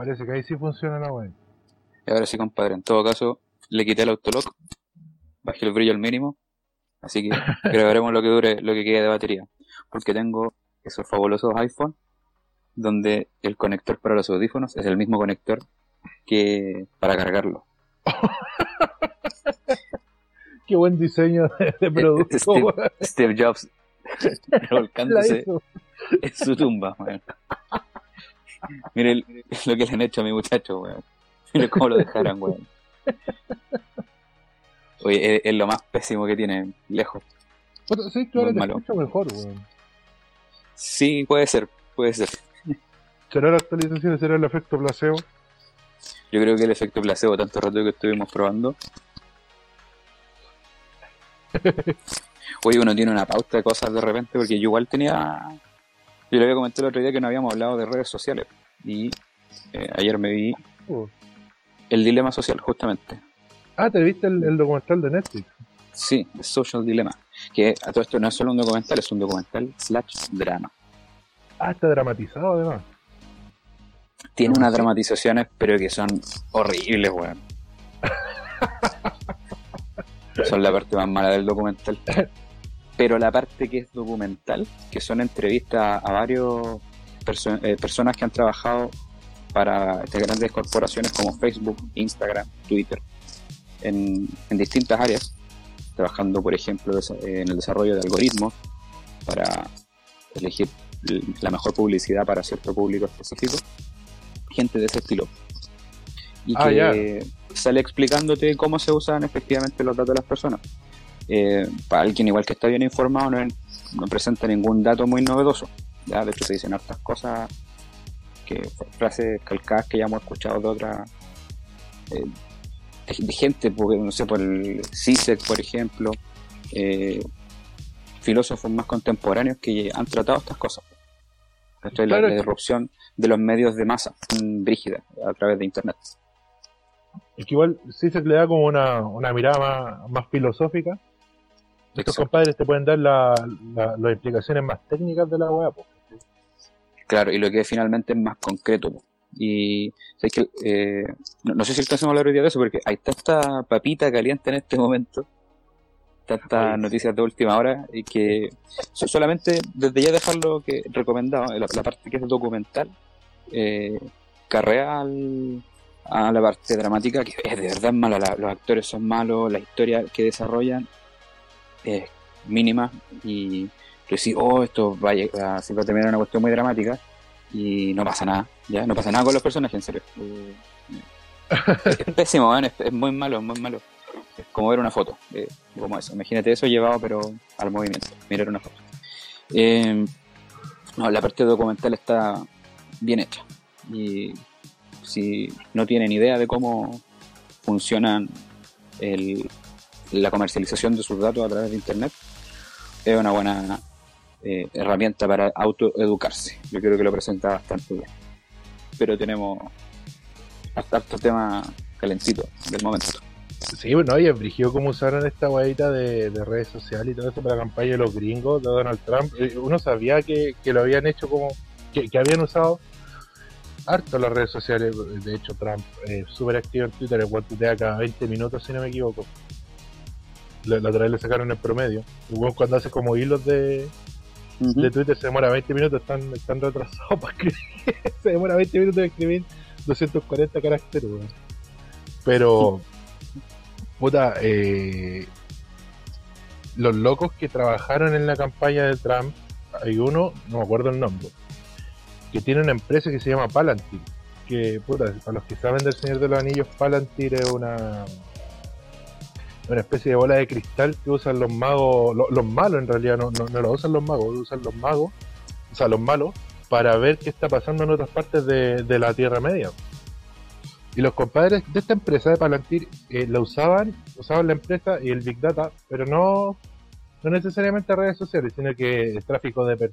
Parece que ahí sí funciona la web. Y ahora sí, compadre. En todo caso, le quité el autolock, bajé el brillo al mínimo, así que grabaremos lo que dure, lo que quede de batería. Porque tengo esos fabulosos iPhone, donde el conector para los audífonos es el mismo conector que para cargarlo. Qué buen diseño de, de producto. Steve. Steve Jobs revolcándose en su tumba. Mire el- lo que le han hecho a mi muchacho, weón. Mire cómo lo dejaron, weón. Oye, es, es lo más pésimo que tiene, lejos. Puta, sí, Muy te escucho mejor, weón. Sí, puede ser, puede ser. ¿Será la actualización? ¿Será el efecto placebo? Yo creo que el efecto placebo, tanto rato que estuvimos probando. Oye, uno tiene una pauta de cosas de repente, porque yo igual tenía. Yo le había comentado el otro día que no habíamos hablado de redes sociales. Y eh, ayer me vi Uh. el dilema social, justamente. Ah, ¿te viste el, el documental de Netflix? Sí, The Social Dilemma. Que a todo esto no es solo un documental, es un documental slash drama. Ah, está dramatizado además. Tiene unas dramatizaciones, pero que son horribles, weón. son la parte más mala del documental. Pero la parte que es documental, que son entrevistas a varios perso- eh, personas que han trabajado para estas grandes corporaciones como Facebook, Instagram, Twitter, en, en distintas áreas, trabajando, por ejemplo, en el desarrollo de algoritmos para elegir la mejor publicidad para cierto público específico, gente de ese estilo. Y Ah, que sale explicándote cómo se usan efectivamente los datos de las personas. Eh, para alguien igual que está bien informado, no, no presenta ningún dato muy novedoso. ¿ya? De hecho, se dicen hartas cosas, que frases calcadas que ya hemos escuchado de otras eh, de, de gente, porque, no sé, por el CISEC, por ejemplo, eh, filósofos más contemporáneos que han tratado estas cosas. La, Claro. la disrupción de los medios de masa, mm, brígida, a través de Internet. Es que igual sí se le da como una, una mirada más, más filosófica. Estos compadres te pueden dar la- la- las explicaciones más técnicas de la weá. Claro, y lo que finalmente es más concreto. po. Y. Eh, no, no sé si alcanzamos a hablar hoy día de eso, porque hay tanta papita caliente en este momento, tantas noticias de última hora, y que so- solamente desde ya dejarlo que recomendado, la, la parte que es documental, eh, carrea al- a la parte dramática, que es de verdad mala, la- los actores son malos, la historia que desarrollan es mínima, y tú decís, oh, esto va a, se va a terminar en una cuestión muy dramática, y no pasa nada, ya, no pasa nada con los personajes, en serio. Eh, es pésimo, es, es muy malo, es muy malo. Es como ver una foto, eh, como eso. Imagínate eso llevado, pero al movimiento, mirar una foto. Eh, no, la parte documental está bien hecha. Y si no tienen idea de cómo funcionan el- la comercialización de sus datos a través de Internet, es una buena eh, herramienta para autoeducarse. Yo creo que lo presenta bastante bien. Pero tenemos hasta harto tema calentito del momento. Sí, bueno, oye, brigió cómo usaron esta guayita de, de redes sociales y todo eso para la campaña de los gringos de Donald Trump. Eh, Uno sabía que, lo habían hecho como. Que, habían usado harto las redes sociales. De hecho, Trump es súper activo en Twitter, cual tuitea cada 20 minutos, si no me equivoco. La, otra vez le sacaron el promedio. Bueno, cuando hace como hilos de, de Twitter se demora 20 minutos, están, están retrasados para escribir. se demora 20 minutos de escribir 240 caracteres, weón. Pero, puta, eh, los locos que trabajaron en la campaña de Trump, hay uno, no me acuerdo el nombre, que tiene una empresa que se llama Palantir. Que, puta, para los que saben del Señor de los Anillos, Palantir es una una especie de bola de cristal que usan los magos, lo- los malos en realidad, no, no, no usan los magos, usan los magos, o sea, los malos, para ver qué está pasando en otras partes de, de la Tierra Media. Y los compadres de esta empresa de Palantir eh, la usaban, usaban la empresa y el Big Data, pero no, no necesariamente redes sociales, sino que tráfico de,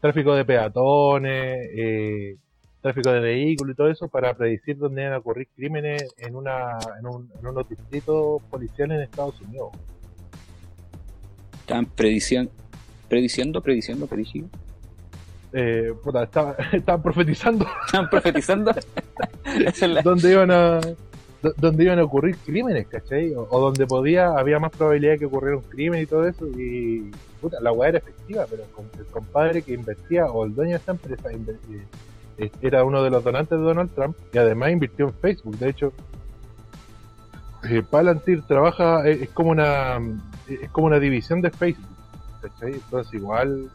tráfico de peatones, eh, tráfico de vehículos y todo eso para predecir dónde van a ocurrir crímenes en, una, en, un, en unos distritos policiales en Estados Unidos. Estaban prediciendo, prediciendo, prediciendo, prediciendo. eh, puta, estaba- estaban profetizando ¿Están profetizando? Dónde iban a do- donde iban a ocurrir crímenes, ¿cachai? O, o donde podía, había más probabilidad de que ocurriera un crimen y todo eso, y puta, la weá era efectiva, pero el compadre que invertía, o el dueño de esta empresa, eh, era uno de los donantes de Donald Trump, y además invirtió en Facebook, de hecho, eh, Palantir trabaja, eh, es como una es como una división de Facebook. Entonces igual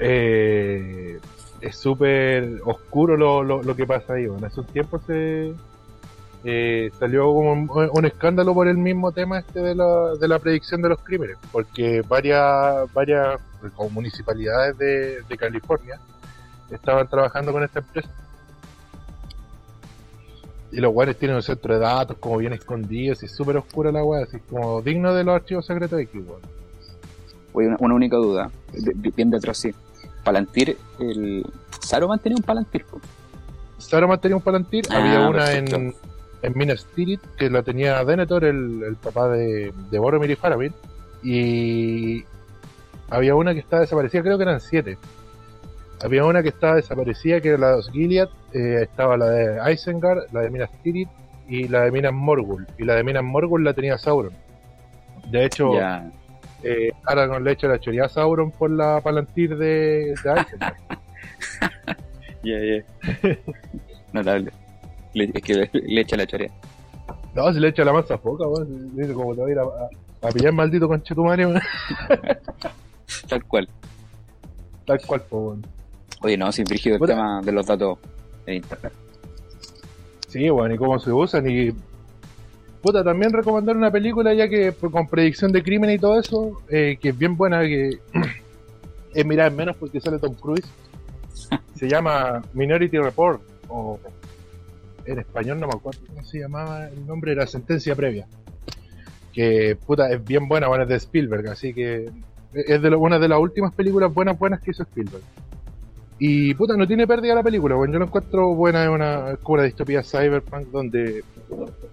eh, es súper oscuro lo, lo, lo que pasa ahí. Bueno, hace un tiempo se eh, salió un, un escándalo por el mismo tema este de la, de la predicción de los crímenes, porque varias varias municipalidades de, de California estaban trabajando con esta empresa. Y los guanes tienen un centro de datos como bien escondidos y súper oscura la weá, así como digno de los archivos secretos de X. Oye, una, una única duda, de- bien de atrás, sí. Palantir, el... Saruman tenía un Palantir. Saruman tenía un Palantir, Ah, había una perfecto. en, en Minas Tirith que la tenía Denethor, el, el papá de, de Boromir y Faramir, y había una que estaba desaparecida, creo que eran siete. Había una que estaba desaparecida, que era la de Gilead, eh, estaba la de Isengard, la de Minas Tirith y la de Minas Morgul. Y la de Minas Morgul la tenía Sauron. De hecho, Ya. eh, Aragorn le echa la choría a Sauron por la Palantir de, de Isengard. Ya, ya. Notable. Le- es que le, le echa la chorea. No, se le echa la masa weón. Dice como te va a ir a, a- a pillar maldito conchetumare, weón. Tal cual. Tal cual, po, weón. Oye, no, sin frígido el Puta. tema de los datos en internet. Sí, weón, y cómo se usan y... Puta, también recomendar una película ya que con predicción de crimen y todo eso, eh, que es bien buena, que es mirar menos porque sale Tom Cruise. Se llama Minority Report, o en español no me acuerdo cómo se llamaba el nombre, era Sentencia Previa. Que, puta, es bien buena, bueno, es de Spielberg, así que es de lo- una de las últimas películas buenas, buenas que hizo Spielberg. Y puta, no tiene pérdida la película, bueno, yo la encuentro buena, es una, como una distopía cyberpunk donde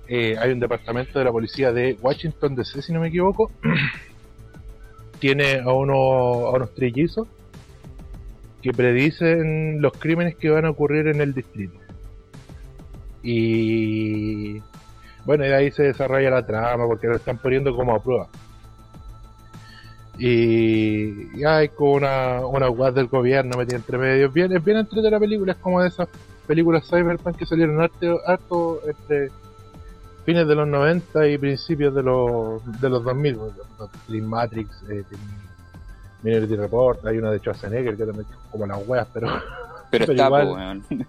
eh, hay un departamento de la policía de Washington DC, si no me equivoco, tiene a, uno, a unos trillizos que predicen los crímenes que van a ocurrir en el distrito. Y bueno, y de ahí se desarrolla la trama porque lo están poniendo como a prueba. Y, y hay como una, una guas del gobierno metida entre medio. Es bien, es bien entretenida la película, es como de esas películas cyberpunk que salieron harto, harto entre fines de los 90 y principios de los, de los 2000. pues, Dream Matrix, eh, Minority Report, hay una de Schwarzenegger que también es como las weas, pero Pero, Pero está, igual- po, weón.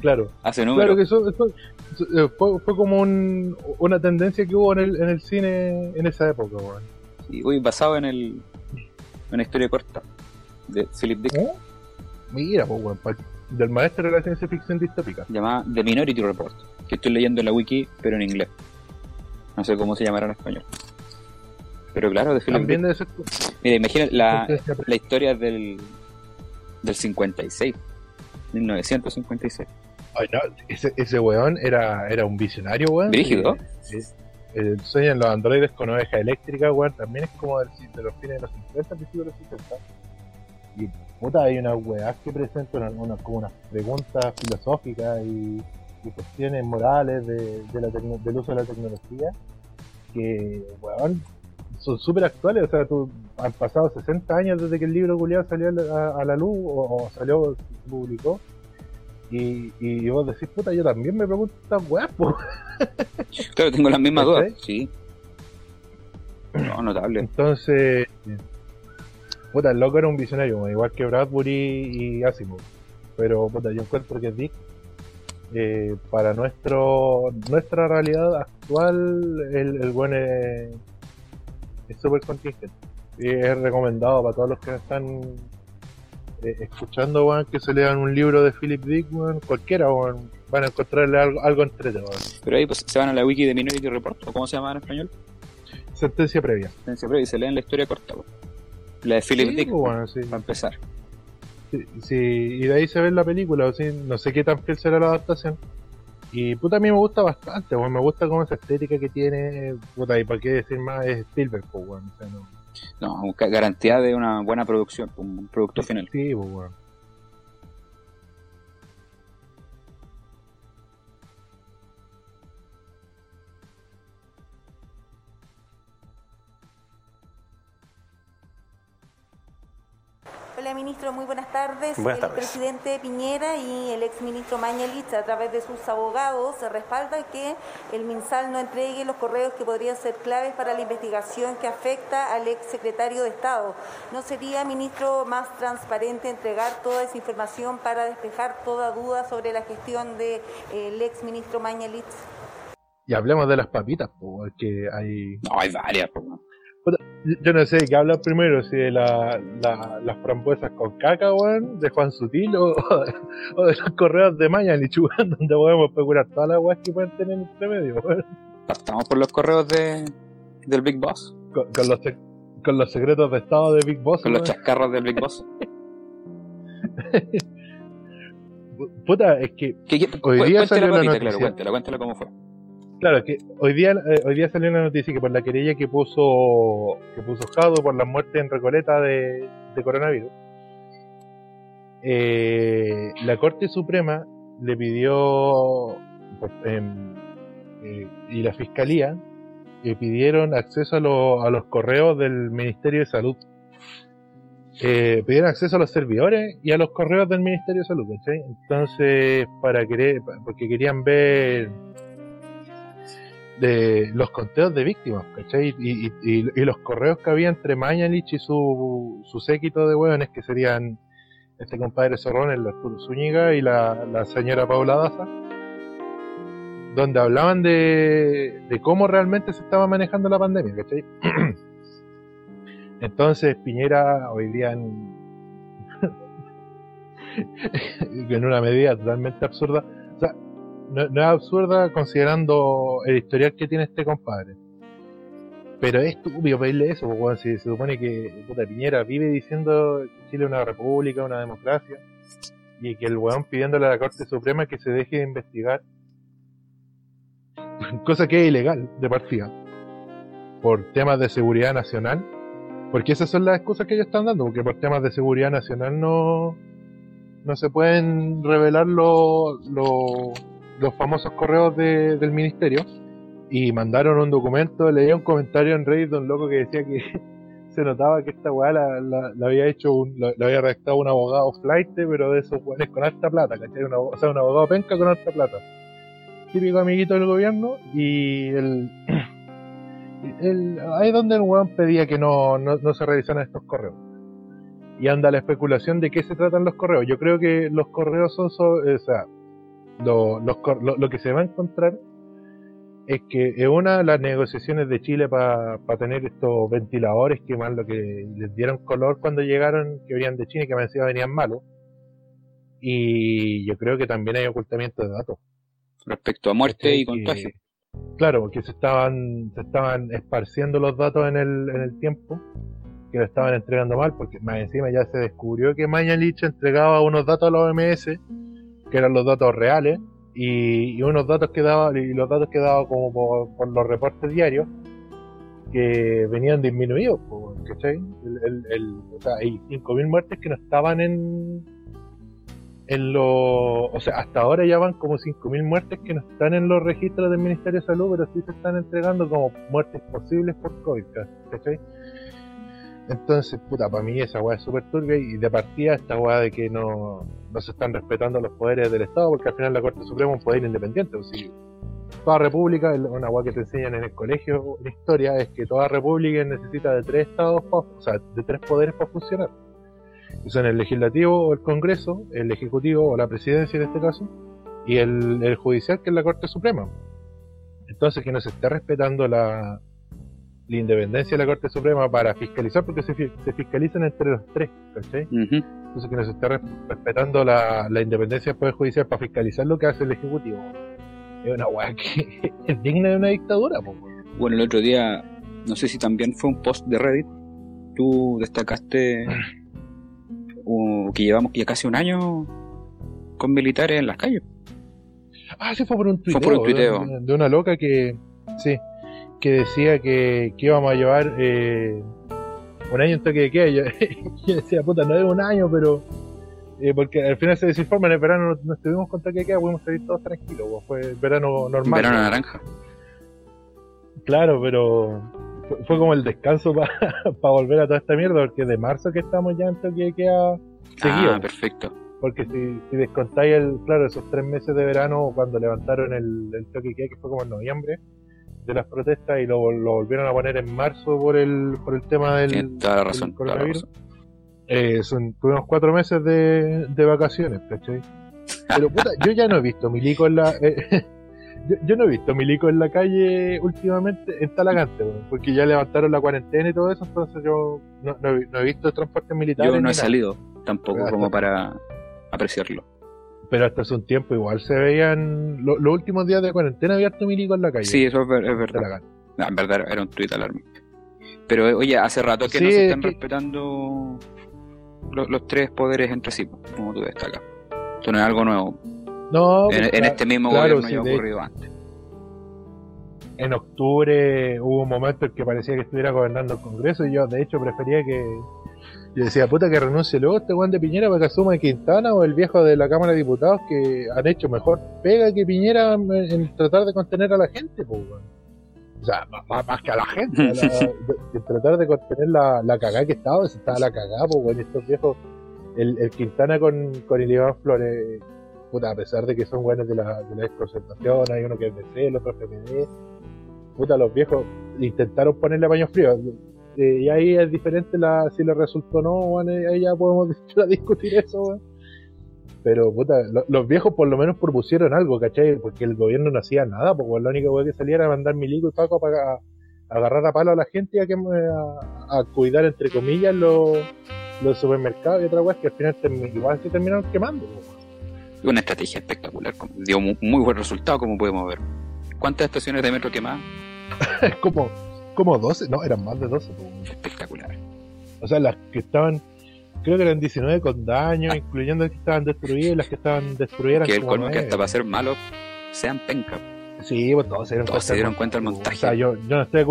claro. Hace número. Claro que eso, eh, fue, fue como un, una tendencia que hubo en el, en el cine en esa época, weón. Y, uy, basado en el en una historia corta de Philip Dick, ¿Eh? Mira, pues, del maestro de la ciencia ficción distópica. llamada The Minority Report, que estoy leyendo en la wiki, pero en inglés. No sé cómo se llamará en español. Pero claro, de Philip También Dick. debe ser. Mira, imagina la, la historia del, del 56, 1956. Ay, no, ese, ese weón era, era un visionario, weón. Brígido. Eh, eh, El sueño en los androides con oveja eléctrica, weón, también es como del- de los fines de los 50, principios de los 60. Y puta, hay unas weas que presentan una, como unas preguntas filosóficas y, cuestiones morales de, de del uso de la tecnología que, weón, son súper actuales. O sea, tú, han pasado 60 años desde que el libro culiado salió a, a la luz o, o salió, se publicó. Y, y vos decís, puta, yo también me pregunto estas weas, po. Claro, tengo las mismas dudas. Sí. No, notable. Entonces, puta, el loco era un visionario, igual que Bradbury y Asimov. Pero, puta, yo encuentro que Dick, eh, para nuestro nuestra realidad actual, el, el buen es es súper contingente. Y es recomendado para todos los que están eh, escuchando, weón, que se lean un libro de Philip Dick, weón, cualquiera, weón, van a encontrarle algo, algo entretenido, weón. Pero ahí pues, se van a la wiki de Minority Report, o cómo se llama en español. Sentencia previa. Siempre y se leen la historia corta. La de Philip Sí, Dick, pues, bueno, sí. para empezar. Sí, sí, y de ahí se ve la película, o sea, no sé qué tan fiel será la adaptación. Y puta, a mí me gusta bastante, weón, me gusta como esa estética que tiene, puta, y para qué decir más, es Spielberg, pues, weón, o sea, no, No, garantía de una buena producción, un producto final. Sí, pues, bueno. Buenas tardes. El presidente Piñera y el exministro Mañalich, a través de sus abogados, se respaldan que el MinSal no entregue los correos que podrían ser claves para la investigación que afecta al ex secretario de Estado. ¿No sería, ministro, más transparente entregar toda esa información para despejar toda duda sobre la gestión del de, ex ministro Mañalich? Y hablemos de las papitas, pues, que hay... No, hay varias. Yo no sé qué habla primero, si de la, la, las frambuesas con caca, weón, de Juan Sutil, o, o de los correos de Mañalich, weón, donde podemos especular todas las weas que pueden tener entre medio, weón. Partamos por los correos de, del Big Boss. Con, con, los, con los secretos de estado de Big Boss. Con weón. los chascarros del Big Boss. Puta, es que ¿Qué, qué, hoy día salió la noticia. Claro, cuéntela, cuéntela cómo fue. Claro, que hoy día eh, hoy día salió una noticia que por la querella que puso que puso Jado por la muerte en Recoleta de, de coronavirus, eh, la Corte Suprema le pidió eh, y la Fiscalía pidieron acceso a, lo, a, los correos del Ministerio de Salud. pidieron acceso a los servidores y a los correos del Ministerio de Salud, ¿cachai? Entonces, para querer, porque querían ver de los conteos de víctimas, ¿cachai? Y, y, y, y, los correos que había entre Mañalich y su, su séquito de hueones, que serían este compadre Zorrón, el Arturo Zúñiga y la, señora Paula Daza, donde hablaban de, de cómo realmente se estaba manejando la pandemia, ¿cachai? Entonces Piñera hoy día en, una medida totalmente absurda, no, no, es absurda considerando el historial que tiene este compadre. Pero es estúpido pedirle eso, porque si se supone que puta, Piñera vive diciendo que Chile es una república, una democracia, y que el weón pidiéndole a la Corte Suprema que se deje de investigar, cosa que es ilegal de partida, por temas de seguridad nacional, porque esas son las excusas que ellos están dando, porque por temas de seguridad nacional no, no se pueden revelar los lo, los famosos correos de, del ministerio y mandaron un documento, leí un comentario en Reddit de un loco que decía que se notaba que esta weá la, la, había hecho un, la, había redactado un abogado flight, pero de esos weones con alta plata, ¿cachai? Una, o sea, un abogado penca con alta plata. Típico amiguito del gobierno y el, ahí es donde el weón pedía que no, no, se revisaran estos correos. Y anda la especulación de qué se tratan los correos. Yo creo que los correos son, so, o sea, lo, los, lo, lo, que se va a encontrar es que es una de las negociaciones de Chile para pa tener estos ventiladores que más lo que les dieron color cuando llegaron, que venían de China y que me decía venían malos. Y yo creo que también hay ocultamiento de datos. Respecto a muerte y contagio. Claro, porque se estaban, se estaban esparciendo los datos en el, en el tiempo, que lo estaban entregando mal, porque más encima ya se descubrió que Mañalich entregaba unos datos a la OMS eran los datos reales y, unos datos que daba y los datos que daba como por, por los reportes diarios que venían disminuidos ¿cachai? El, el, el, o sea hay 5.000 muertes que no estaban en en los o sea hasta ahora ya van como 5.000 muertes que no están en los registros del Ministerio de Salud pero sí se están entregando como muertes posibles por COVID ¿cachai? Entonces, puta, para mí esa weá es súper turbia y de partida esta weá de que no, no se están respetando los poderes del Estado, porque al final la Corte Suprema es un poder independiente. O sea, toda república, una weá que te enseñan en el colegio en historia, es que toda república necesita de tres estados, o sea, de tres poderes para funcionar. Que son el legislativo o el Congreso, el ejecutivo o la presidencia en este caso, y el, el judicial que es la Corte Suprema. Entonces, que no se esté respetando la, la independencia de la Corte Suprema para fiscalizar, porque se, se fiscalizan entre los tres, ¿cachai? Uh -huh. Entonces que no se está respetando la, la, independencia del Poder Judicial para fiscalizar lo que hace el Ejecutivo. Es una weá que es digna de una dictadura. Po. Bueno, el otro día, no sé si también fue un post de Reddit, tú destacaste uh, que llevamos ya casi un año con militares en las calles. Ah, sí, fue por un tuiteo. Fue por un tuiteo. De, de una loca que, sí, que decía que, que íbamos a llevar eh, un año en toque de queda. Yo, yo decía, puta, no es un año, pero. eh, porque al final se desinforma, en el verano no, no estuvimos con toque de queda, pudimos salir todos tranquilos, pues, fue verano normal. Verano naranja. Claro, pero fue, fue como el descanso para volver a toda esta mierda, porque de marzo que estamos ya en toque de queda seguido. Ah, perfecto. Porque si, si descontáis el, claro, esos tres meses de verano cuando levantaron el, el toque de queda, que fue como en noviembre, de las protestas y lo, lo volvieron a poner en marzo por el, por el tema del, toda la del razón. toda la coronavirus. razón. Eh, son, tuvimos cuatro meses de, de vacaciones, ¿cachai? Pero puta, yo ya no he visto milico en la. eh, yo, yo no he visto milico en la calle últimamente en Talagante, porque ya levantaron la cuarentena y todo eso, entonces yo no, no he, no he visto transportes militares. Yo no he nada. salido tampoco Hasta- como para apreciarlo. Pero hasta hace un tiempo igual se veían. lo- los últimos días de cuarentena había harto milico en la calle. Sí, eso es, ver- es verdad. No, en verdad era un tuit alarmista. Pero oye, hace rato que Sí, no se es están que- respetando los, los tres poderes entre sí, como tú destacas. Esto no es algo nuevo. No, en, pues, en este mismo claro, gobierno sí, ya ha de- ocurrido antes. en octubre hubo un momento en que parecía que estuviera gobernando el Congreso y yo de hecho prefería que yo decía puta que renuncie luego este Juan de Piñera para que asuma Quintana o el viejo de la Cámara de Diputados que han hecho mejor pega que Piñera en, en tratar de contener a la gente pues, weón. o sea más, que a la gente a la- de, de tratar de contener la, la cagada que estaba si estaba la cagada pues weón, estos viejos el, el Quintana con, con el Iván Flores puta, a pesar de que son buenos de la, de la hay uno que es DC, el otro es FMD, puta, los viejos intentaron ponerle paños fríos. Eh, y ahí es diferente la, si le resultó o no, bueno, ahí ya podemos discutir eso. Pero, puta, lo- los viejos por lo menos propusieron algo, ¿cachai? Porque el gobierno no hacía nada, porque la única weá que salía era mandar milico y paco para a- agarrar a palo a la gente y a, que, a, a cuidar, entre comillas, los, los supermercados y otra weá que al final igual se terminaron quemando, weón. Una estrategia espectacular. Dio mu- muy, buen resultado, como podemos ver. ¿Cuántas estaciones de metro quemadas? Como, como 12, no, eran más de 12, po, weón. Espectacular. O sea, las que estaban, creo que eran 19 con daño, incluyendo las que estaban destruidas y las que estaban destruidas. Que el colmo que hasta para ser malos sean penca. Sí, pues todos se dieron Todos cuenta. se dieron cuenta del montaje. O sea, yo, yo no estoy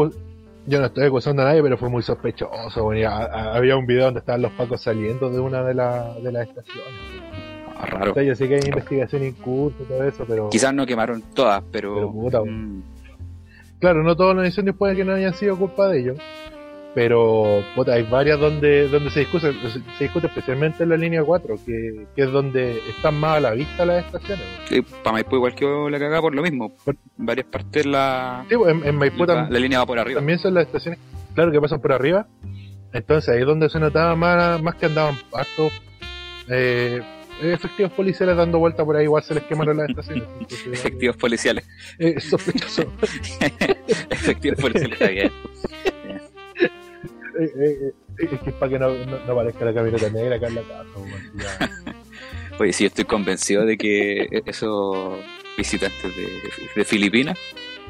yo no estoy acusando a nadie, pero fue muy sospechoso. bueno, y a- a- había un video donde estaban los pacos saliendo de una de, la- de las estaciones. Ah, raro. O sea, yo sé que hay investigación en curso y todo eso, pero Quizás no quemaron todas, pero. Pero puta, mm, claro, no todos los incendios puede que no hayan sido culpa de ellos. Pero puta, hay varias donde donde se discute, se discute especialmente en la línea 4, que, que es donde están más a la vista las estaciones. sí, para Maipú igual quedó la cagada por lo mismo. Por- varias partes la, Sí, pues, en, en Maipú la, tam- la línea va por arriba. también son las estaciones, claro, que pasan por arriba. Entonces ahí es donde se notaba más, más que andaban hartos eh, efectivos policiales dando vuelta por ahí, igual se les quemaron las estaciones. Entonces, Efectivos policiales. eh, sospechoso. Efectivos policiales está bien. Eh, eh, eh, es que es para que no, no, no aparezca la camioneta negra acá en la casa. Oye, sí, estoy convencido de que esos visitantes de, de Filipinas,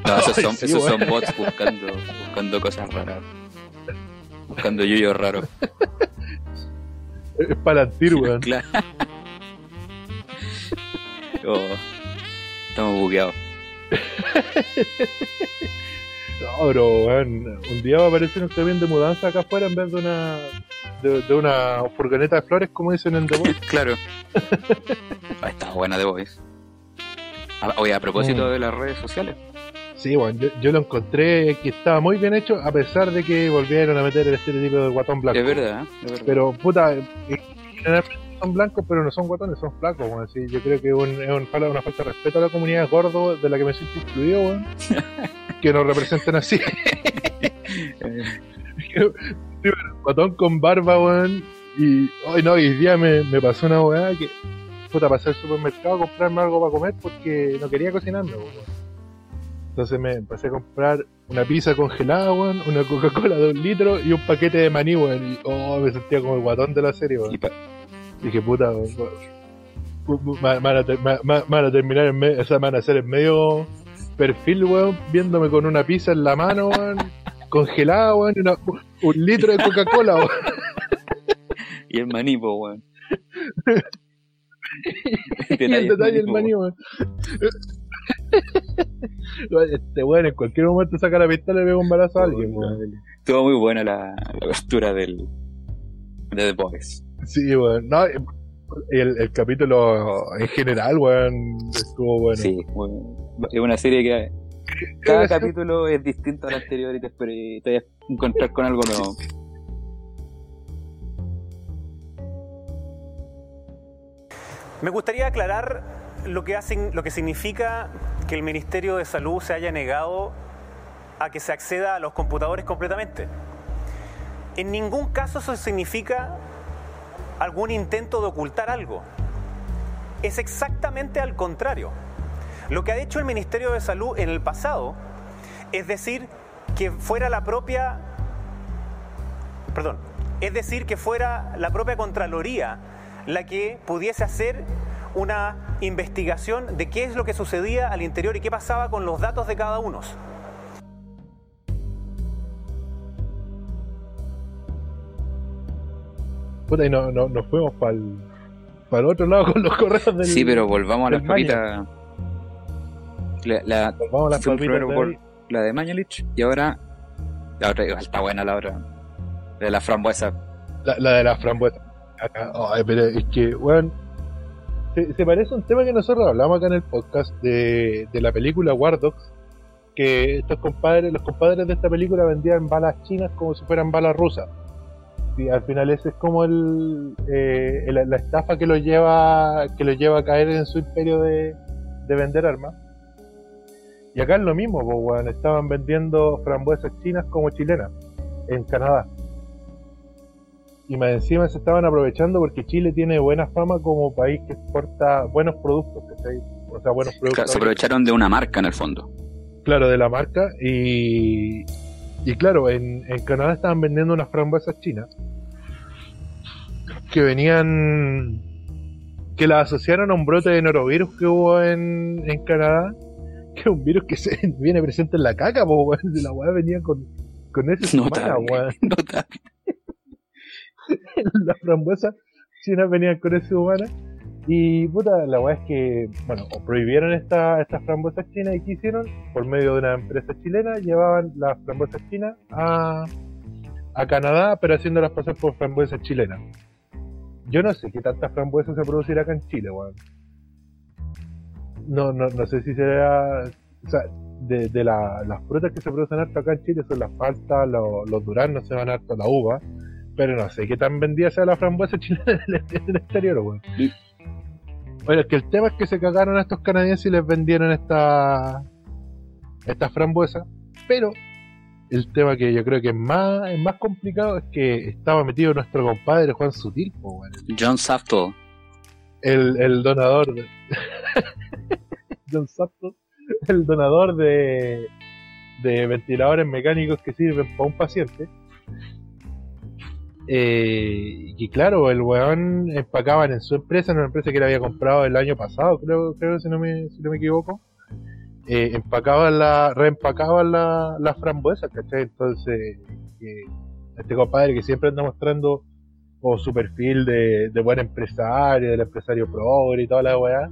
no, esos, son, sí, esos son bots buscando, buscando cosas raras. Buscando yuyos raros. Es para antir, weón. Claro. Oh, estamos bugueados. No, pero un día va a aparecer un camión de mudanza acá afuera en vez de una de, de una furgoneta de flores, como dicen en The Voice. Claro. Ah, Está buena de Voice. Ah, Oye, a propósito Mm. de las redes sociales. Sí, bueno, yo, yo lo encontré que estaba muy bien hecho, a pesar de que volvieron a meter el estereotipo de guatón blanco. Es verdad, ¿eh? es verdad. Pero, puta, eh, generalmente son blancos, pero no son guatones, son flacos. Sí, yo creo que es un- es un una falta de respeto a la comunidad gordo de la que me siento incluido, que nos representen así. Guatón con barba, weón. Y hoy no, hoy día me, me pasó una weá que, puta, pasé al supermercado a comprarme algo para comer porque no quería cocinarme, weón. Entonces me empecé a comprar una pizza congelada, weón, una Coca-Cola de un litro y un paquete de maní, weón. Y oh, me sentía como el guatón de la serie, weón. Y pa- Dije, puta, van a, terminar en medio, o sea, van a hacer en medio perfil, weón, viéndome con una pizza en la mano, weón, congelada, weón, y una- un litro de Coca-Cola, weón. y el maní, weón. Y el detalle del maní, weón. este weón en cualquier momento saca la pistola y le pega un balazo a alguien, weón. Estuvo muy buena la, la abertura del, de The Boys. Sí, weón. No, el, el capítulo en general, weón, estuvo bueno. Sí, bueno. es una serie que cada capítulo es distinto al anterior y te, espero- te vas a encontrar con algo nuevo. Me gustaría aclarar lo que, hacen, lo que significa que el Ministerio de Salud se haya negado a que se acceda a los computadores completamente. En ningún caso eso significa algún intento de ocultar algo. Es exactamente al contrario. Lo que ha hecho el Ministerio de Salud en el pasado es decir que fuera la propia perdón, es decir, que fuera la propia Contraloría la que pudiese hacer una investigación de qué es lo que sucedía al interior y qué pasaba con los datos de cada uno. Puta, y no, no, nos fuimos para el otro lado con los correos del. Sí, pero volvamos a las del papitas. La, la, Vamos a las papitas primero de por la de Mañalich y ahora la otra está buena la otra. De la frambuesa. La, la de la frambuesa. Ay, pero es que, weón. Se, se parece a un tema que nosotros hablamos acá en el podcast de, de la película War Dogs. Que estos compadres, los compadres de esta película vendían balas chinas como si fueran balas rusas. Al final ese es como el, eh, el- la estafa que los lleva que los lleva a caer en su imperio de, de vender armas. Y acá es lo mismo, pues. Estaban vendiendo frambuesas chinas como chilenas en Canadá. Y más encima se estaban aprovechando porque Chile tiene buena fama como país que exporta buenos productos. O sea, buenos productos. Claro, se aprovecharon de una marca en el fondo. Claro, de la marca. Y, y claro, en, en Canadá estaban vendiendo unas frambuesas chinas que venían. que las asociaron a un brote de norovirus que hubo en, en Canadá. Que es un virus que se viene presente en la caca, po. Si La weá venía con, con ese Notable. weón. Las frambuesas chinas venían con ese humana. Y puta, la weá es que, bueno, prohibieron esta- estas frambuesas chinas y ¿qué hicieron? Por medio de una empresa chilena, llevaban las frambuesas chinas a, a Canadá, pero haciéndolas pasar por frambuesas chilenas. Yo no sé qué tantas frambuesas se producirá acá en Chile, weón. No, no, no sé si será. O sea, de, de la- las frutas que se producen harto acá en Chile son las paltas, los, los duraznos se van harto, la uva. Pero no sé qué tan vendida sea la frambuesa chilena en el, en el exterior, weón. Bueno, es que el tema es que se cagaron a estos canadienses y les vendieron esta estas frambuesas, pero el tema que yo creo que es más, es más complicado es que estaba metido nuestro compadre Juan Sutil. John Safto. el, el donador de John Sapto, el donador de, de ventiladores mecánicos que sirven para un paciente. Eh, y claro, el weón empacaban en su empresa, en una empresa que él había comprado el año pasado, creo, creo si no me, si no me equivoco. Eh, empacaban la, reempacaban la, las frambuesas, ¿cachai? Entonces, eh, este compadre que siempre anda mostrando o su perfil de, de buen empresario, del empresario progre y toda la weá,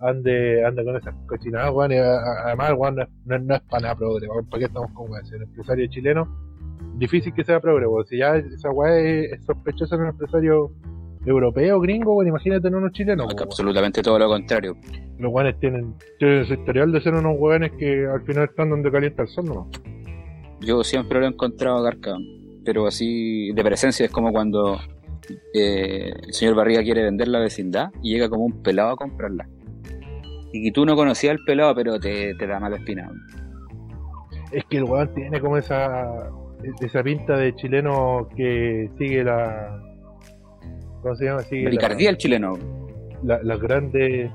ande, ande con esas cochinadas, weón, y a- además, weón, no es, no, no es para nada progre, ¿para qué estamos con weón? Si el empresario chileno, difícil que sea progre, weón, si ya esa weá es, sospechosa en un empresario europeo, gringo, weón, imagínate en unos chilenos. Absolutamente todo lo contrario. los weones tienen, tienen su historial de ser unos weones que al final están donde calienta el sol, ¿no? Yo siempre lo he encontrado Garca, pero así de presencia es como cuando eh, el señor Barriga quiere vender la vecindad y llega como un pelado a comprarla. Y tú no conocías al pelado, pero te, te da mala espina. Es que el weón tiene como esa esa pinta de chileno que sigue la ¿cómo se llama? Sigue La picardía el chileno. la, las grandes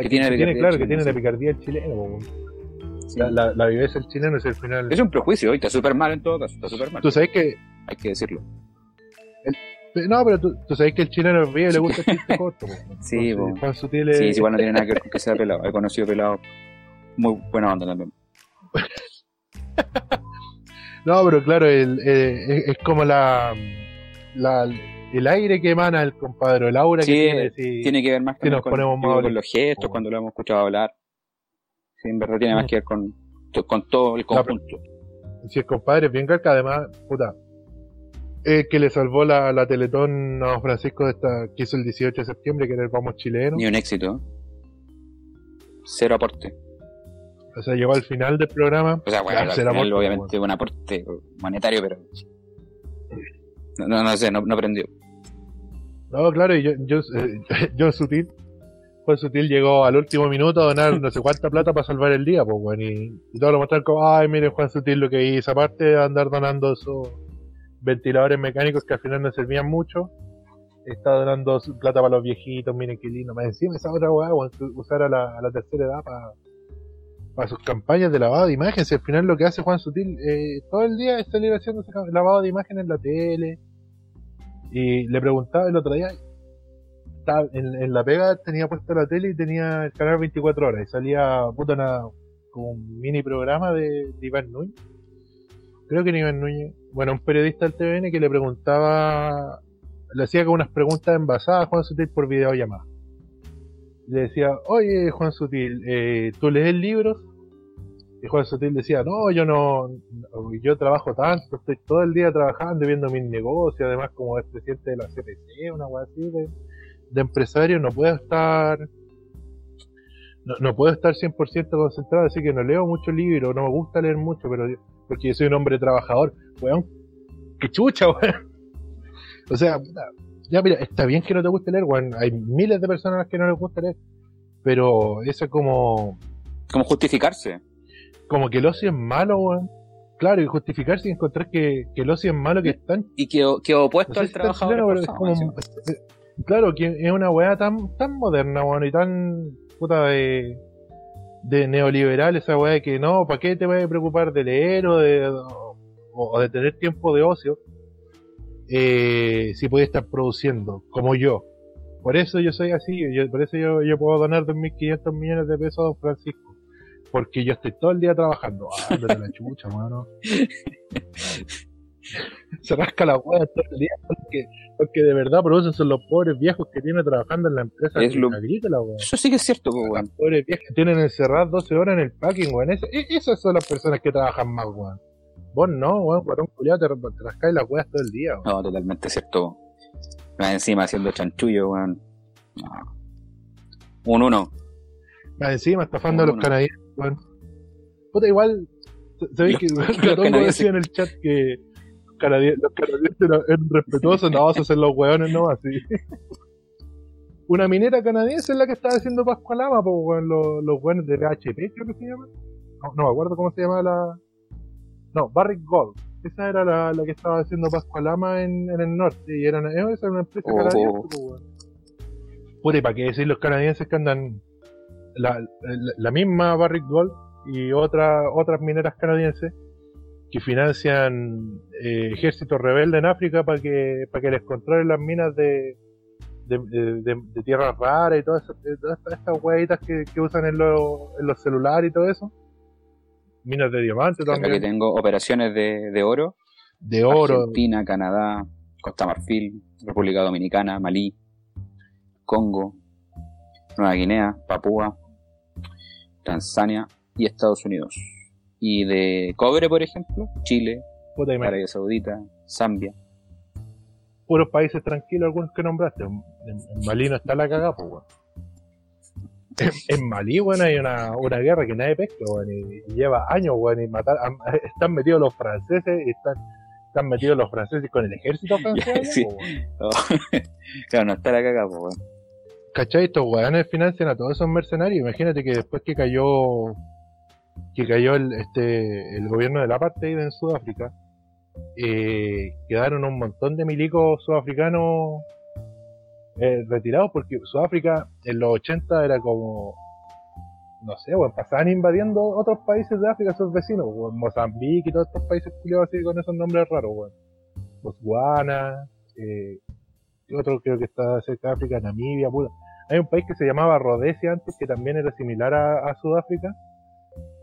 Que tiene la claro que tiene la picardía el chileno. Sí. la, la, la viveza del chileno es el final Es un prejuicio, y está súper mal en todo caso, está súper mal. tú sabes que Hay que decirlo. no pero tú, tú sabes que el chileno es y le gusta el chiste corto. Sí, Entonces, po. Juan Sutil es- Sí, sí, igual no tiene nada que ver con que sea pelado. He conocido pelado muy buena onda también. no pero claro el, eh, es, es como la, la el aire que emana el compadre el aura Sí, que tiene sí. Tiene que ver más Sí, con, nos con- ponemos digo, más con los gestos, cuando lo hemos escuchado hablar. Sí, en verdad tiene más que ver con, con todo el conjunto. Si el compadre es bien que además, puta, eh, que le salvó la, la Teletón a Francisco de esta, que hizo el 18 de septiembre, que era el Vamos Chileno. Ni un éxito. Cero aporte. O sea, llegó al final del programa. O sea, bueno, al final, obviamente un aporte monetario, pero. No, no, sé, no, no aprendió. No, claro, y yo, yo, eh, Sutil, Juan Sutil llegó al último minuto a donar no sé cuánta plata para salvar el día, pues, bueno, y, y todo lo mostraron como, ay, miren Juan Sutil lo que hizo, aparte de andar donando esos ventiladores mecánicos que al final no servían mucho, está donando plata para los viejitos, miren qué lindo, más encima esa otra weá, usar a la, a la tercera edad para para sus campañas de lavado de imagen. Si al final lo que hace Juan Sutil eh, todo el día es salir haciendo lavado de imagen en la tele. Y le preguntaba el otro día, en, la pega tenía puesta la tele y tenía el canal 24 horas y salía puta como un mini programa de, Iván Núñez. Creo que era Iván Núñez. Bueno, un periodista del TVN que le preguntaba, le hacía como unas preguntas envasadas a Juan Sutil por videollamada le decía, oye Juan Sutil, eh, ¿tú lees libros? Y Juan Sutil decía, no, yo no, yo trabajo tanto, estoy todo el día trabajando y viendo mis negocios, además como es presidente de la CPC, una cosa así de, empresario, no puedo estar, no, puedo estar 100% concentrado, así que no leo muchos libros, no me gusta leer mucho, pero porque yo soy un hombre trabajador, weón, qué chucha, weón. O sea, ya mira, está bien que no te guste leer, weón. Hay miles de personas a las que no les gusta leer. Pero eso es como. Como justificarse. Como que el ocio es malo, weón. Claro, y justificarse y encontrar que, que el ocio es malo, que están. Y que, que opuesto al trabajador. claro, que es una weá tan, tan moderna, weón, y tan puta de, de neoliberal, esa weá de que no, ¿para qué te vas a preocupar de leer o de, o de tener tiempo de ocio? Eh, si puede estar produciendo, como yo. Por eso yo soy así, yo, por eso yo, yo puedo donar 2.500 millones de pesos a Don Francisco. Porque yo estoy todo el día trabajando. Ah, la chucha, mano. Se rasca la hueá todo el día porque, porque de verdad producen son los pobres viejos que tienen trabajando en la empresa es lo... Eso sí que es cierto, weón. Los pobres viejos que tienen encerrados 12 horas en el packing, weón. esas son las personas que trabajan más, weón. Vos no, weón, un culiado, te, te rascáis las weas todo el día, weón. No, totalmente cierto. Más encima haciendo chanchullo, weón. No. Un uno. Más encima estafando a los canadienses, weón. Puta, igual, ¿sabéis que Gatongo decía en el chat que los canadienses, eran, respetuosos, no vas a hacer los weones, no, así. Una minera canadiense es la que estaba haciendo Pascualama, pues, weón, los, los weones de PHP, creo que se llama. No, no me acuerdo cómo se llama la, no, Barrick Gold. Esa era la, la que estaba haciendo Pascualama en, en el norte. Y era una, esa era una empresa oh. canadiense. Pues, Puta, ¿y para qué decir los canadienses que andan la, la, misma Barrick Gold y otra, otras mineras canadienses que financian eh, ejércitos rebeldes en África para que, para que les controlen las minas de, de, de, de tierras raras y todas, todas estas huevitas que, que usan en, en los celulares y todo eso? Minas de diamante también. que tengo operaciones de, de oro. De oro. Argentina, Canadá, Costa Marfil, República Dominicana, Malí, Congo, Nueva Guinea, Papúa, Tanzania y Estados Unidos. Y de cobre, por ejemplo, Chile, Arabia Saudita, Zambia. Puros países tranquilos, algunos que nombraste. En, Malí no está la cagada, pues, en, Malí, bueno, hay una, una guerra que nadie pesca, bueno, y, lleva años, bueno, y matar, están metidos los franceses, están, están metidos los franceses con el ejército francés. sí. claro, no está la pues, ¿Cachai? Estos weones financian a todos esos mercenarios. Imagínate que después que cayó que cayó el, este, el gobierno del apartheid en Sudáfrica, eh, quedaron un montón de milicos sudafricanos eh, retirados porque Sudáfrica en los 80 era como, no sé, bueno, pasaban invadiendo otros países de África, sus vecinos, Mozambique y todos estos países con esos nombres raros, bueno. Botswana, eh, otro creo que está cerca de África, Namibia, puta. Hay un país que se llamaba Rhodesia antes, que también era similar a, Sudáfrica,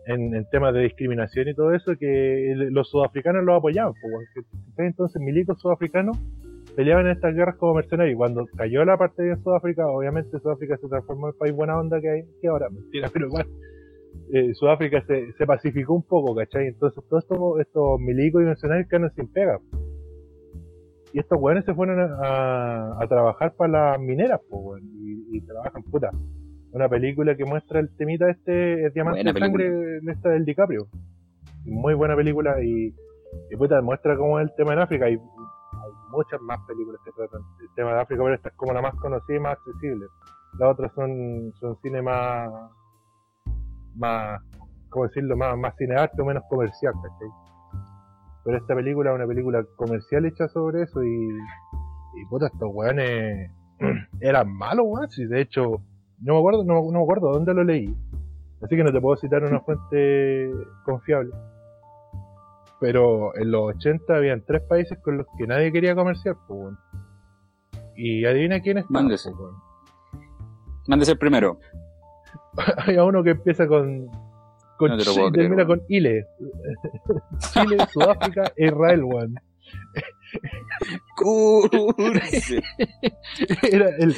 en, temas de discriminación y todo eso, que los sudafricanos lo apoyaban. Pues, entonces milicos sudafricanos peleaban en estas guerras como mercenarios. Y cuando cayó la parte de Sudáfrica, obviamente Sudáfrica se transformó en el país buena onda que hay que ahora. Mentira, pero igual. eh, Sudáfrica se, se pacificó un poco, ¿cachai? Entonces todos estos, estos milicos y mercenarios quedaron sin pega. Y estos weones se fueron a, a trabajar para las mineras, pues, weón, y, y trabajan, puta. Una película que muestra el temita este, el diamante Buena de sangre esta del DiCaprio. Muy buena película y, y puta, muestra cómo es el tema en África. Hay, hay muchas más películas que tratan el tema de África, pero esta es como la más conocida y más accesible. Las otras son, son cine más, más, ¿cómo decirlo? Más, más cinearte o menos comercial, ¿cachai? Pero esta película es una película comercial hecha sobre eso y, y puta, estos weones eran malos, weón. De hecho, no me acuerdo, no me acuerdo dónde lo leí. Así que no te puedo citar una fuente confiable. Pero en los 80 habían tres países con los que nadie quería comerciar, pues. Y adivina quién es. Mándese. Mándese el primero. Había uno que empieza con. con No te lo puedo y termina con Ile. Chile, Sudáfrica e Israel, weón. Era el.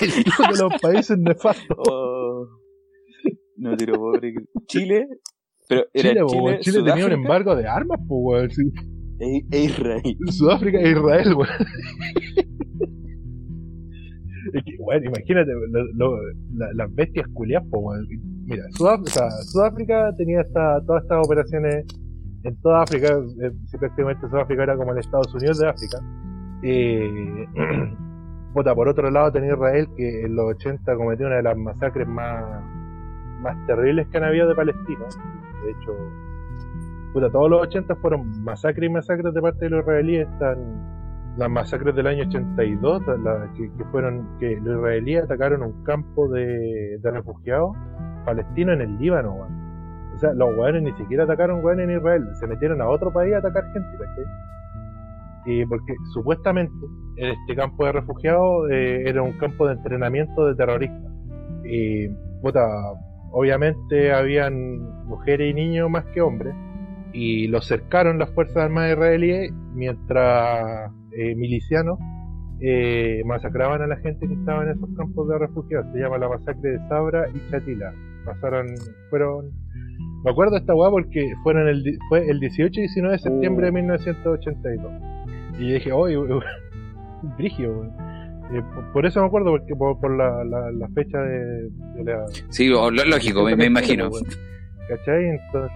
el hijo de los países nefastos. Oh. No te lo puedo creer. Chile. Pero era Chile, tenía un embargo de armas, pues, e, e Israel. Sudáfrica e Israel, weón. Es que, weón, imagínate lo- lo- la- las bestias culiadas. Mira, Sudáfrica, o sea, Sudáfrica tenía esta, todas estas operaciones en toda África, eh, si prácticamente Sudáfrica era como el Estados Unidos de África. Eh, puta, por otro lado tenía Israel que en los 80 cometió una de las masacres más, más terribles que han habido de Palestina. De hecho, puta, todos los 80 fueron masacres y masacres de parte de los israelíes. Están las masacres del año 82, la- que, que fueron que los israelíes atacaron un campo de, refugiados palestinos en el Líbano, weón. O sea, los weones ni siquiera atacaron weones en Israel, se metieron a otro país a atacar gente, ¿cachai? Y porque supuestamente este campo de refugiados eh, era un campo de entrenamiento de terroristas. Y, puta, obviamente habían mujeres y niños más que hombres, y los cercaron las Fuerzas Armadas israelíes mientras eh, milicianos eh, masacraban a la gente que estaba en esos campos de refugiados. Se llama la masacre de Sabra y Chatila. Pasaron, fueron. Me acuerdo de esta weá porque fueron el, fue el 18 y 19 de septiembre de 1982. Y dije, oye, weón. Eh, por, por eso me acuerdo, porque por, por la, la, la fecha de, de la, Sí, lo- lógico, me, me imagino. ¿Cachai? Entonces,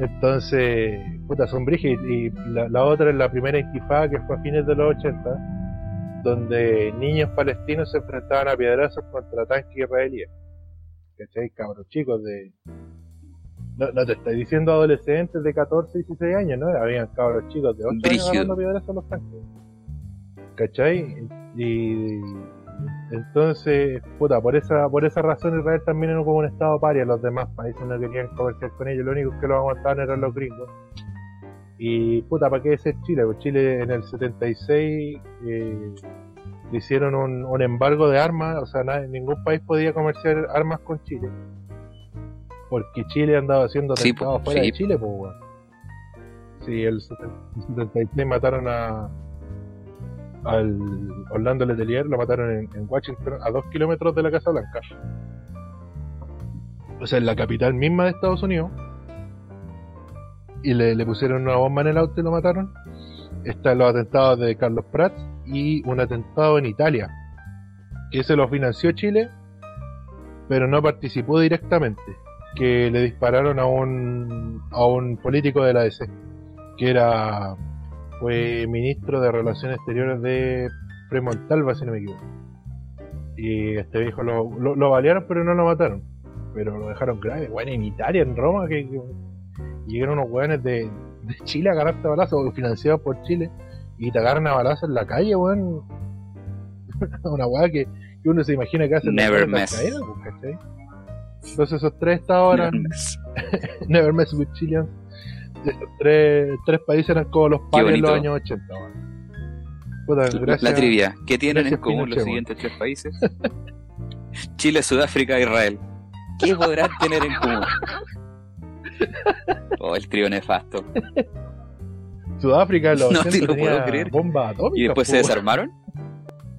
entonces puta, son brígidas. Y, la, la otra es la primera intifada que fue a fines de los 80, donde niños palestinos se enfrentaban a piedrazos contra tanques israelíes. ¿Cachai? Cabros chicos de. No, no te estoy diciendo adolescentes de 14 y 16 años, ¿no? Habían cabros chicos de 8 años Brígido. agarrando piedrazos a los tanques. ¿Cachai? Y entonces, puta, por esa, por esa razón Israel también era como un estado paria, los demás países no querían comerciar con ellos, lo único que lo aguantaban eran los gringos. Y puta, ¿para qué decir Chile? Pues Chile en el 76 eh, le hicieron un, un embargo de armas, o sea, ningún país podía comerciar armas con Chile. Porque Chile andaba haciendo Sí, atentados fuera sí. de Chile, pues, weón. Sí, el 76 mataron a, al Orlando Letelier lo mataron en, Washington a dos kilómetros de la Casa Blanca. O sea, en la capital misma de Estados Unidos. Y le, le pusieron una bomba en el auto y lo mataron. Están los atentados de Carlos Prats y un atentado en Italia. Que se lo financió Chile, pero no participó directamente. Que le dispararon a un, a un político de la DC, que era fue ministro de Relaciones Exteriores de Premontalva, si no me equivoco. Y este viejo lo, lo, lo balearon, pero no lo mataron. Pero lo dejaron grave. Bueno, en Italia, en Roma, que, que llegaron unos weones de, de Chile a agarrarte a balazos, financiados por Chile, y te agarran a balazos en la calle, weón. Una weá que, que uno se imagina que hacen Never en la cadena, pues. Entonces esos tres estados eran Never Mess with Chileans. Esos tres, tres países eran como los pares en los años 80. weón. Puta, La- gracias. La trivia. ¿Qué tienen en común Pinochet, los siguientes tres países? Chile, Sudáfrica e Israel. ¿Qué podrán tener en común? Oh, el trío nefasto. Sudáfrica los No te 80 lo puedo creer. bombas atómicas. ¿Y después po, se desarmaron?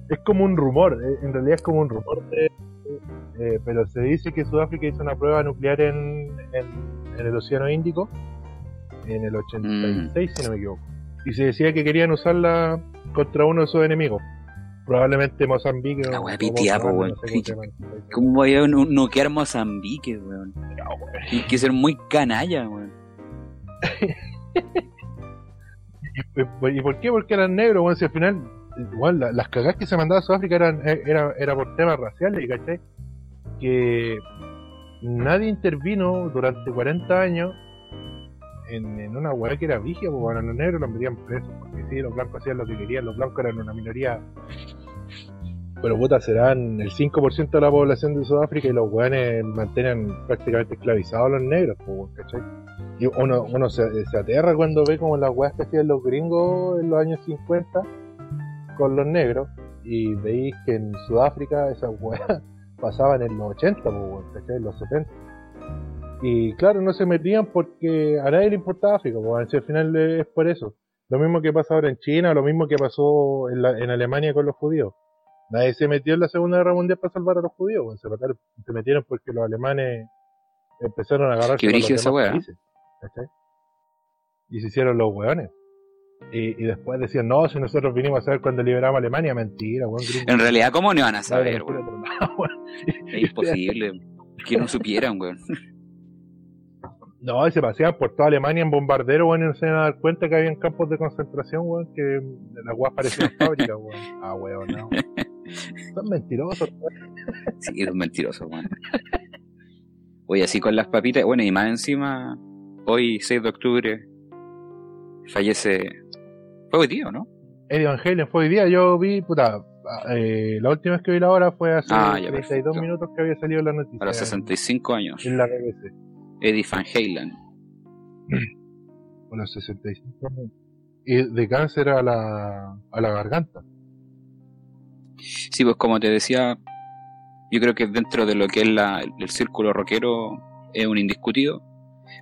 Es como un rumor, eh, en realidad es como un rumor de, eh, pero se dice que Sudáfrica hizo una prueba nuclear en, en, en el Océano Índico en el 86, si no me equivoco. Y se decía que querían usarla contra uno de sus enemigos. Probablemente Mozambique. La wea pitiá, weón. cómo se llama ese país. ¿Cómo voy a no- noquear Mozambique, weón? Que ser muy canalla, weón. ¿Y por qué? Porque eran negros, weón. Si al final, igual, la- las cagadas que se mandaba a Sudáfrica eran, eh, era, era por temas raciales, ¿cachai? Que nadie intervino durante 40 años en, en una weá que era vigia, pues bueno, los negros los metían presos, porque sí, los blancos hacían lo que querían, los blancos eran una minoría. Pero puta, serán el 5% de la población de Sudáfrica y los weones mantienen prácticamente esclavizados a los negros, pues, ¿cachai? Y uno, uno se, se aterra cuando ve como las weas que hacían los gringos en los años 50 con los negros y veis que en Sudáfrica esas weas pasaban en los 80, pues, ¿cachai? En los 70. Y claro, no se metían porque a nadie le importaba África, pues, si al final es por eso. Lo mismo que pasa ahora en China, lo mismo que pasó en, la- en Alemania con los judíos. Nadie se metió en la Segunda Guerra Mundial para salvar a los judíos, weón, se, mataron- se metieron porque los alemanes empezaron a agarrarse Qué brígido esa ¿cachai? Y se hicieron los weones. Y, y después decían, no, si nosotros vinimos a saber cuando liberamos Alemania, mentira, weón. En realidad, ¿cómo no iban a saber, weón? Es imposible que no supieran, weón. No, y se paseaban por toda Alemania en bombardero, weón, y no se iban a dar cuenta que habían campos de concentración, weón, que las weas parecían fábricas, weón. Ah, weón, no. Son mentirosos, weón. Sí, es un mentiroso, weón. Oye, así con las papitas, bueno, y más encima, hoy, 6 de octubre, fallece. Fue hoy día, ¿no? Eddie Van Halen fue hoy día, yo vi, puta, eh, la última vez que vi la hora fue hace Ah, ya, 32 perfecto. minutos que había salido la noticia. A los 65 años. En la BBC. Eddie Van Halen. Los 65 Y de cáncer a la, a la garganta. Sí, pues como te decía, yo creo que dentro de lo que es la, el círculo rockero es un indiscutido.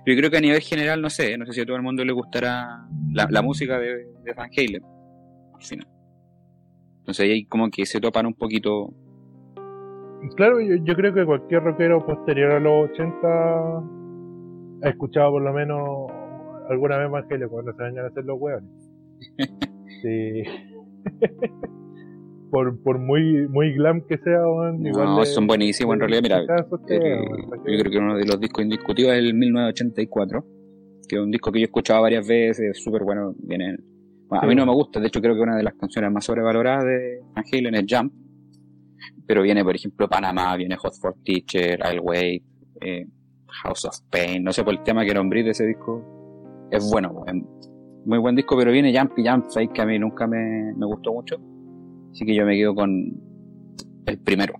Pero yo creo que a nivel general, no sé, no sé si a todo el mundo le gustará la, la música de, de Van Halen. Al final. Entonces ahí como que se topan un poquito. Claro, yo, yo creo que cualquier rockero posterior a los 80 ha escuchado por lo menos alguna vez Van Halen cuando se vayan a hacer los hueones. Sí. por, por muy, muy glam que sea, igual No, son buenísimos en realidad. Mira, el- ¿para yo creo que uno de los discos indiscutidos es el 1984, que es un disco que yo he escuchado varias veces, es súper bueno. Viene, bueno, a mí no me gusta, de hecho creo que una de las canciones más sobrevaloradas de Van Halen es Jump, pero viene por ejemplo Panamá, viene Hot for Teacher, I'll Wait, eh, House of Pain, no sé por el tema que nombré de ese disco, es bueno, es muy buen disco, pero viene Jump y Jump, sabéis que a mí nunca me, me gustó mucho, así que yo me quedo con el primero,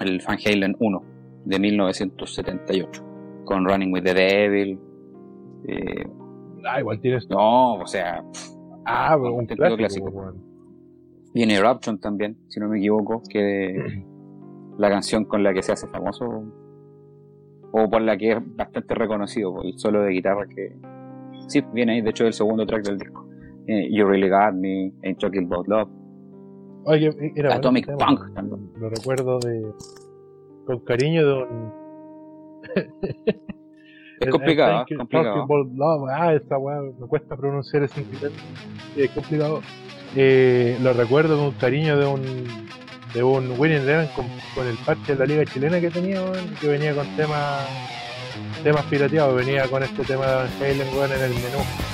el Van Halen 1 de 1978, con Running with the Devil. eh, Ah, igual tienes. no, o sea, Ah, un auténtico clásico, clásico. viene Eruption también, si no me equivoco, que la canción con la que se hace famoso, o por la que es bastante reconocido, por el solo de guitarra que. Sí, viene ahí, de hecho, es el segundo track del disco. Eh, you Really Got Me, Ain't Talking About Love. Oye, era bueno Atomic Punk también. Lo recuerdo de. Con cariño de un. Es complicado, es complicado. Love, Ah, esa weá, me cuesta pronunciar ese inglés. Es complicado. Eh, lo recuerdo con cariño de un de un Winning Eleven con, con el parche de la liga chilena que tenía, que venía con temas temas pirateados, venía con este tema de weón, en el menú.